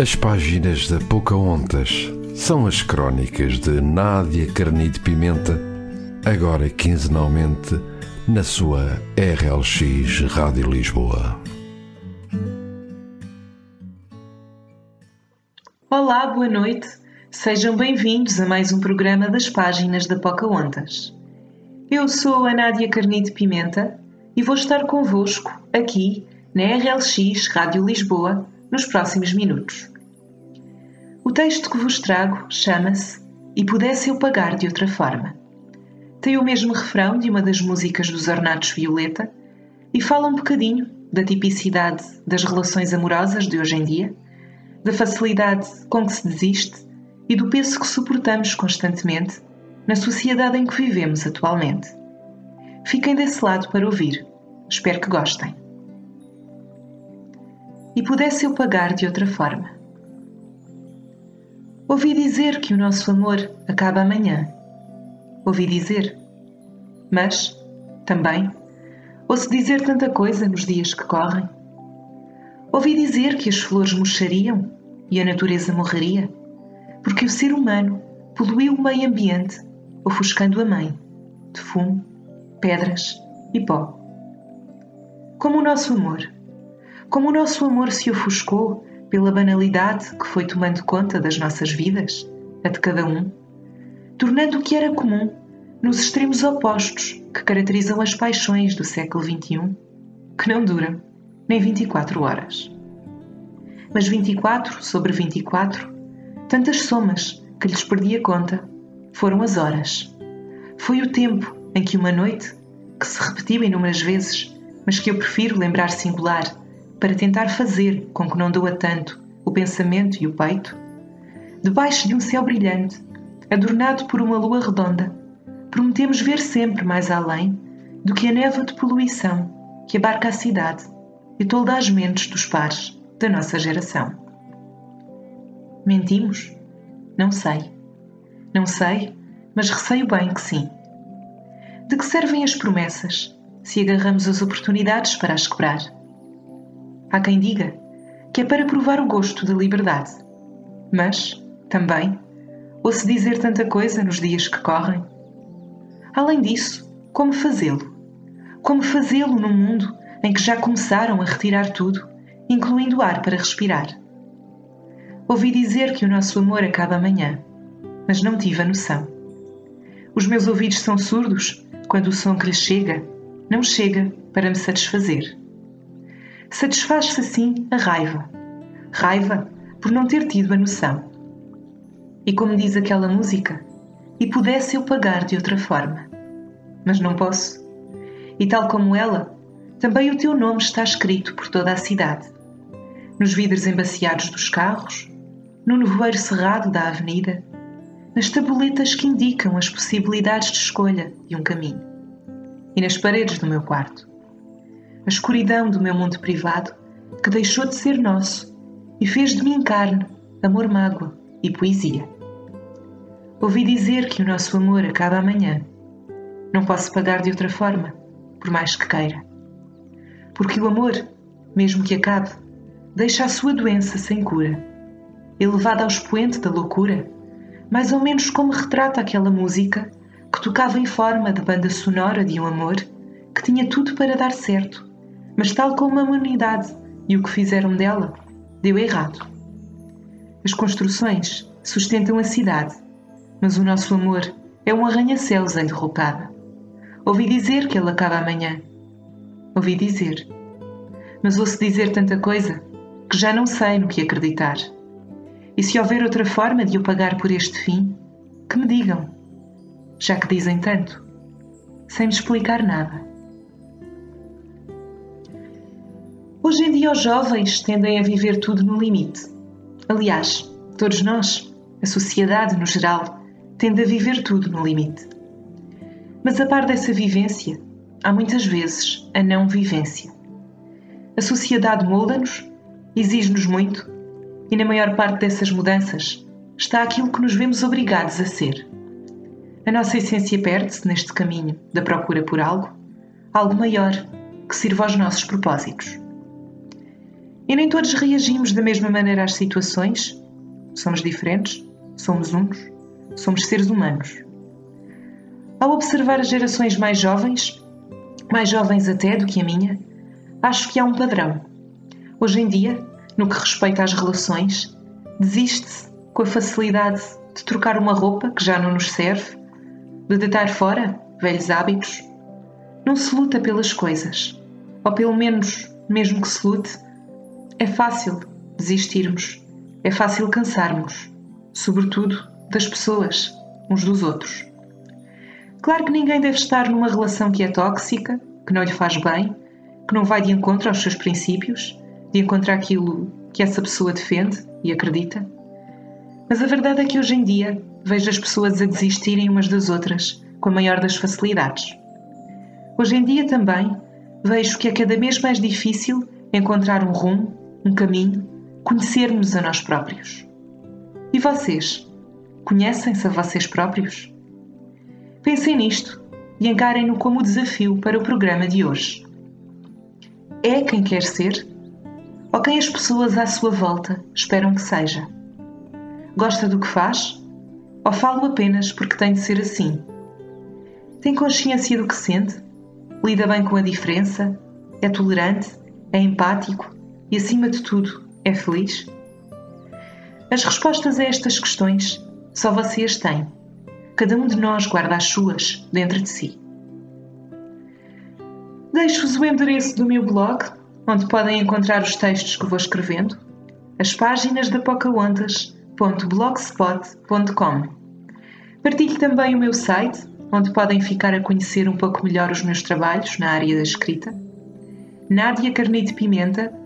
As páginas da Pocahontas são as crónicas de Nádia Carnide Pimenta, agora quinzenalmente na sua RLX Rádio Lisboa. Olá, boa noite. Sejam bem-vindos a mais um programa das páginas da Pocahontas. Eu sou a Nádia Carnide Pimenta e vou estar convosco aqui na RLX Rádio Lisboa nos próximos minutos. O texto que vos trago chama-se E Pudesse Eu Pagar de Outra Forma. Tem o mesmo refrão de uma das músicas dos Ornatos Violeta e fala um bocadinho da tipicidade das relações amorosas de hoje em dia, da facilidade com que se desiste e do peso que suportamos constantemente na sociedade em que vivemos atualmente. Fiquem desse lado para ouvir. Espero que gostem e pudesse eu pagar de outra forma. Ouvi dizer que o nosso amor acaba amanhã. Ouvi dizer. Mas, também, ouço dizer tanta coisa nos dias que correm. Ouvi dizer que as flores murchariam e a natureza morreria, porque o ser humano poluiu o meio ambiente, ofuscando a mãe, de fumo, pedras e pó. Como o nosso amor como o nosso amor se ofuscou pela banalidade que foi tomando conta das nossas vidas, a de cada um, tornando o que era comum nos extremos opostos que caracterizam as paixões do século XXI, que não duram nem 24 horas. Mas 24 sobre 24, tantas somas que lhes perdi a conta, foram as horas. Foi o tempo em que uma noite, que se repetiu inúmeras vezes, mas que eu prefiro lembrar singular para tentar fazer com que não doa tanto o pensamento e o peito, debaixo de um céu brilhante, adornado por uma lua redonda, prometemos ver sempre mais além do que a névoa de poluição que abarca a cidade e tolda as mentes dos pares da nossa geração. Mentimos? Não sei. Não sei, mas receio bem que sim. De que servem as promessas se agarramos as oportunidades para as quebrar? Há quem diga que é para provar o gosto da liberdade. Mas, também, ouço dizer tanta coisa nos dias que correm. Além disso, como fazê-lo? Como fazê-lo num mundo em que já começaram a retirar tudo, incluindo o ar para respirar? Ouvi dizer que o nosso amor acaba amanhã, mas não tive a noção. Os meus ouvidos são surdos quando o som que lhes chega não chega para me satisfazer satisfaz-se assim a raiva. Raiva por não ter tido a noção. E como diz aquela música, e pudesse eu pagar de outra forma. Mas não posso. E tal como ela, também o teu nome está escrito por toda a cidade. Nos vidros embaciados dos carros, no nevoeiro cerrado da avenida, nas tabuletas que indicam as possibilidades de escolha de um caminho, e nas paredes do meu quarto a escuridão do meu mundo privado, que deixou de ser nosso e fez de mim carne, amor, mágoa e poesia. Ouvi dizer que o nosso amor acaba amanhã. Não posso pagar de outra forma, por mais que queira. Porque o amor, mesmo que acabe, deixa a sua doença sem cura, elevada ao expoente da loucura, mais ou menos como retrata aquela música que tocava em forma de banda sonora de um amor que tinha tudo para dar certo, mas tal como a humanidade e o que fizeram dela, deu errado. As construções sustentam a cidade, mas o nosso amor é um arranha-céus em derrocada. Ouvi dizer que ele acaba amanhã. Ouvi dizer. Mas ouço dizer tanta coisa que já não sei no que acreditar. E se houver outra forma de eu pagar por este fim, que me digam, já que dizem tanto, sem me explicar nada. Hoje em dia, os jovens tendem a viver tudo no limite. Aliás, todos nós, a sociedade no geral, tende a viver tudo no limite. Mas a par dessa vivência, há muitas vezes a não vivência. A sociedade molda-nos, exige-nos muito, e na maior parte dessas mudanças está aquilo que nos vemos obrigados a ser. A nossa essência perde-se neste caminho da procura por algo, algo maior, que sirva aos nossos propósitos. E nem todos reagimos da mesma maneira às situações. Somos diferentes, somos uns, somos seres humanos. Ao observar as gerações mais jovens, mais jovens até do que a minha, acho que há um padrão. Hoje em dia, no que respeita às relações, desiste-se com a facilidade de trocar uma roupa que já não nos serve, de deitar fora velhos hábitos. Não se luta pelas coisas, ou pelo menos, mesmo que se lute, é fácil desistirmos, é fácil cansarmos, sobretudo das pessoas, uns dos outros. Claro que ninguém deve estar numa relação que é tóxica, que não lhe faz bem, que não vai de encontro aos seus princípios, de encontro àquilo que essa pessoa defende e acredita. Mas a verdade é que hoje em dia vejo as pessoas a desistirem umas das outras com a maior das facilidades. Hoje em dia também vejo que é cada vez mais difícil encontrar um rumo, um caminho, conhecermos a nós próprios. E vocês? Conhecem-se a vocês próprios? Pensem nisto e encarem-no como desafio para o programa de hoje. É quem quer ser? Ou quem as pessoas à sua volta esperam que seja? Gosta do que faz? Ou falo apenas porque tem de ser assim? Tem consciência do que sente? Lida bem com a diferença? É tolerante? É empático? E acima de tudo, é feliz? As respostas a estas questões só você as tem. Cada um de nós guarda as suas dentro de si. Deixo-vos o endereço do meu blog, onde podem encontrar os textos que vou escrevendo, as páginas da Pocahontas www.blogspot.com. Partilho também o meu site, onde podem ficar a conhecer um pouco melhor os meus trabalhos na área da escrita, nadiacarnidepimenta.wixsite.com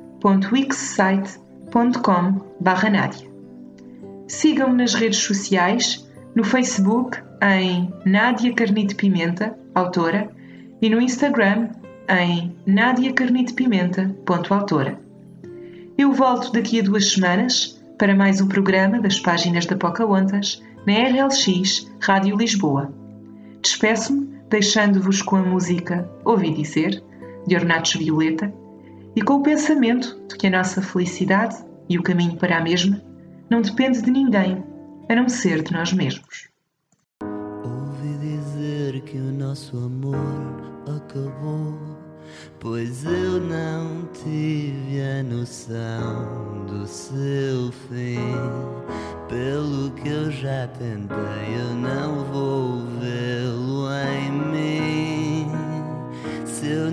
Nádia. Sigam-me nas redes sociais, no Facebook em Nádia Carnide Pimenta, autora, e no Instagram em nadiacarnidepimenta.autora. Eu volto daqui a duas semanas para mais um programa das páginas da Pocahontas na RLX Rádio Lisboa. Despeço-me deixando-vos com a música Ouvi Dizer, de Ornatos Violeta, e com o pensamento de que a nossa felicidade e o caminho para a mesma não depende de ninguém, a não ser de nós mesmos. Ouvi dizer que o nosso amor acabou pois eu não tive a noção do seu fim. Pelo que eu já tentei, eu não vou vê-lo em mim.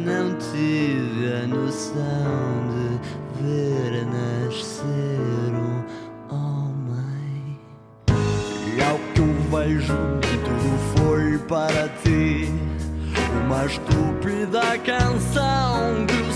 Não tive a noção de ver nascer um homem, e ao que eu vejo, tudo foi para ti uma estúpida canção que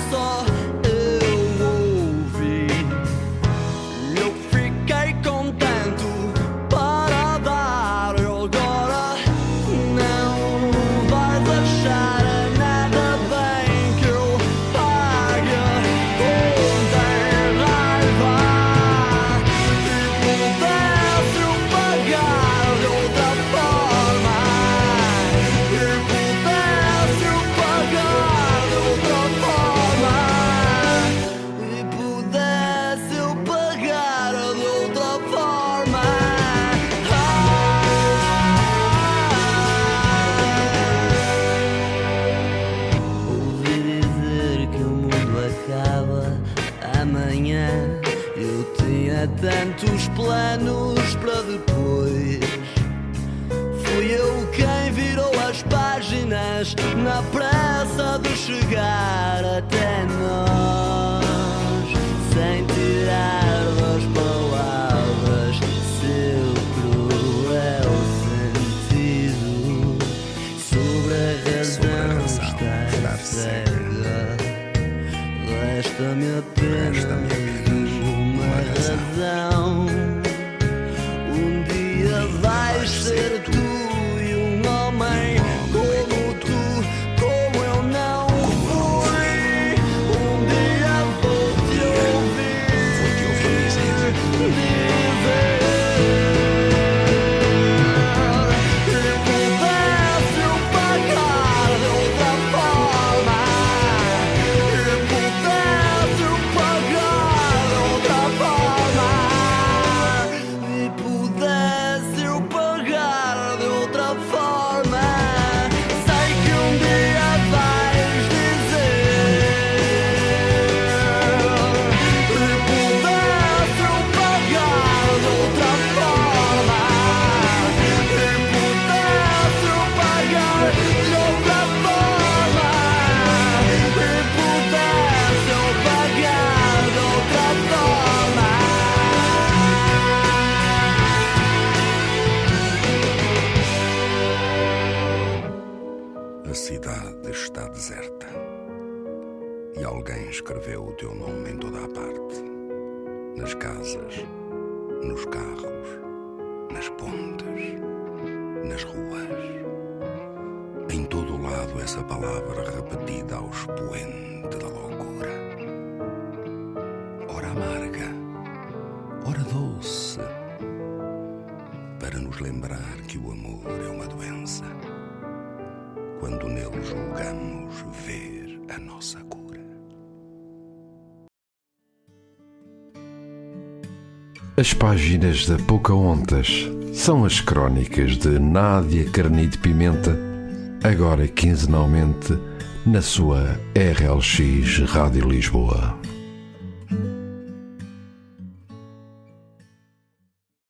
tantos planos para depois. Fui eu quem virou as páginas na pressa de chegar até nós, sem tirar das palavras seu cruel sentido sobre a razão estar cega. Resta-me apenas razão. Escreveu o teu nome em toda a parte. Nas casas, nos carros, nas pontes, nas ruas. Em todo o lado essa palavra repetida ao expoente da loucura. Ora amarga, ora doce. Para nos lembrar que o amor é uma doença. Quando nele julgamos ver a nossa As páginas da Pocahontas são as crónicas de Nádia Carnide Pimenta, agora quinzenalmente na sua RLX Rádio Lisboa.